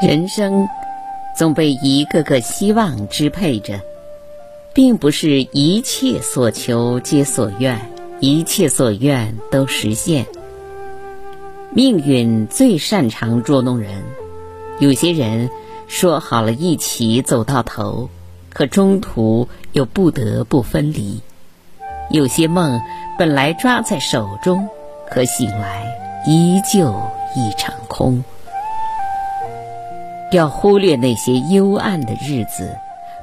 人生总被一个个希望支配着，并不是一切所求皆所愿，一切所愿都实现。命运最擅长捉弄人，有些人说好了一起走到头，可中途又不得不分离；有些梦本来抓在手中，可醒来依旧一场空。要忽略那些幽暗的日子，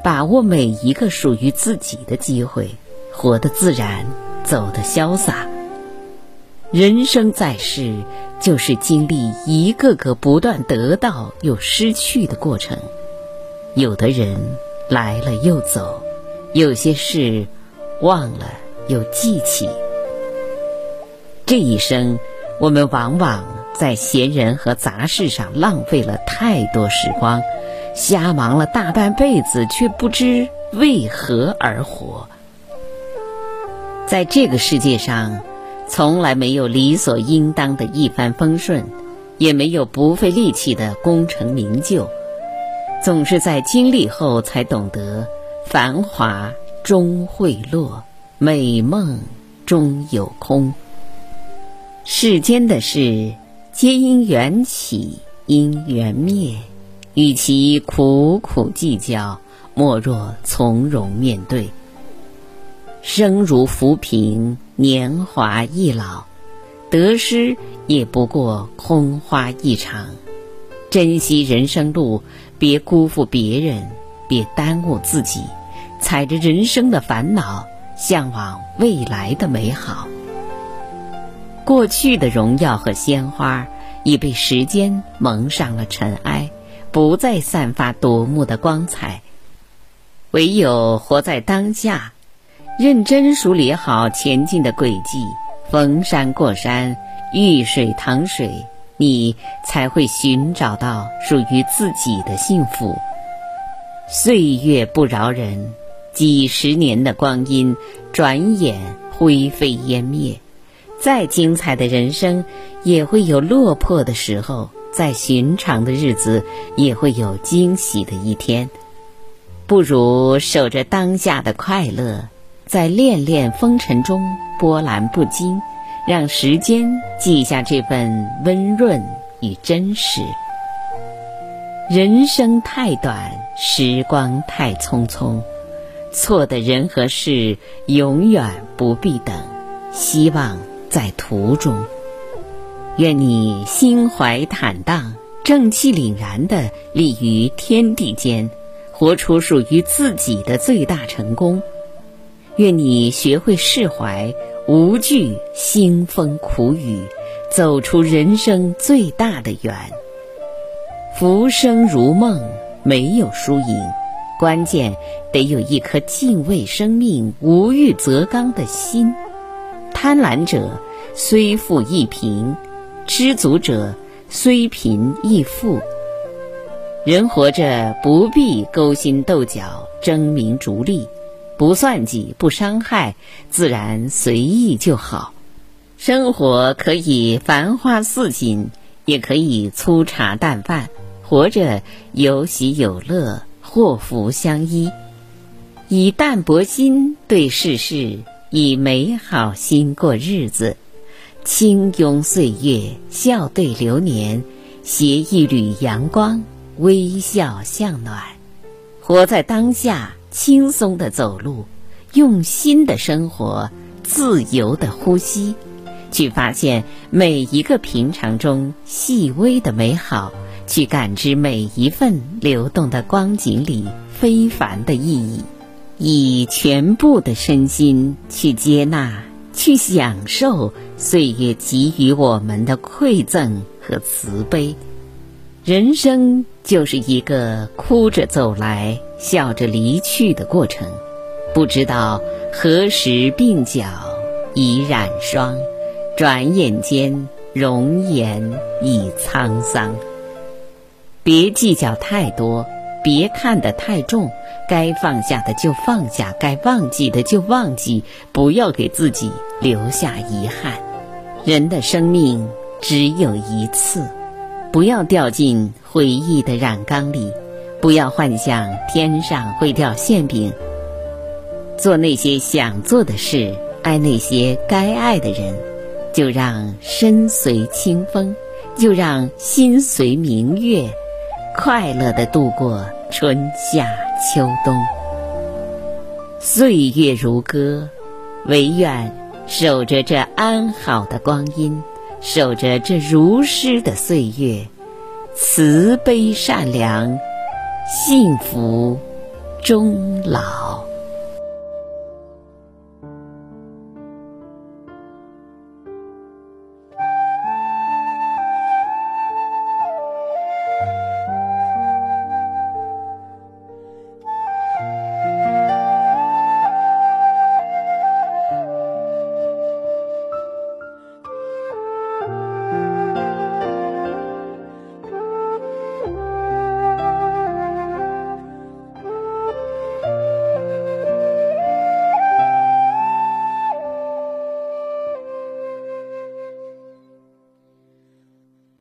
把握每一个属于自己的机会，活得自然，走得潇洒。人生在世，就是经历一个个不断得到又失去的过程。有的人来了又走，有些事忘了又记起。这一生，我们往往。在闲人和杂事上浪费了太多时光，瞎忙了大半辈子，却不知为何而活。在这个世界上，从来没有理所应当的一帆风顺，也没有不费力气的功成名就，总是在经历后才懂得，繁华终会落，美梦终有空。世间的事。皆因缘起，因缘灭。与其苦苦计较，莫若从容面对。生如浮萍，年华易老，得失也不过空花一场。珍惜人生路，别辜负别人，别耽误自己。踩着人生的烦恼，向往未来的美好。过去的荣耀和鲜花已被时间蒙上了尘埃，不再散发夺目的光彩。唯有活在当下，认真梳理好前进的轨迹，逢山过山，遇水淌水，你才会寻找到属于自己的幸福。岁月不饶人，几十年的光阴，转眼灰飞烟灭。再精彩的人生，也会有落魄的时候；再寻常的日子，也会有惊喜的一天。不如守着当下的快乐，在恋恋风尘中波澜不惊，让时间记下这份温润与真实。人生太短，时光太匆匆，错的人和事永远不必等。希望。在途中，愿你心怀坦荡、正气凛然地立于天地间，活出属于自己的最大成功。愿你学会释怀，无惧腥风苦雨，走出人生最大的缘。浮生如梦，没有输赢，关键得有一颗敬畏生命、无欲则刚的心。贪婪者虽富亦贫，知足者虽贫亦富。人活着不必勾心斗角、争名逐利，不算计、不伤害，自然随意就好。生活可以繁花似锦，也可以粗茶淡饭。活着有喜有乐，祸福相依，以淡泊心对世事。以美好心过日子，轻拥岁月，笑对流年，携一缕阳光，微笑向暖。活在当下，轻松的走路，用心的生活，自由的呼吸，去发现每一个平常中细微的美好，去感知每一份流动的光景里非凡的意义。以全部的身心去接纳、去享受岁月给予我们的馈赠和慈悲。人生就是一个哭着走来、笑着离去的过程，不知道何时鬓角已染霜，转眼间容颜已沧桑。别计较太多。别看得太重，该放下的就放下，该忘记的就忘记，不要给自己留下遗憾。人的生命只有一次，不要掉进回忆的染缸里，不要幻想天上会掉馅饼。做那些想做的事，爱那些该爱的人，就让身随清风，就让心随明月，快乐的度过春夏秋冬。岁月如歌，唯愿守着这安好的光阴。守着这如诗的岁月，慈悲善良，幸福终老。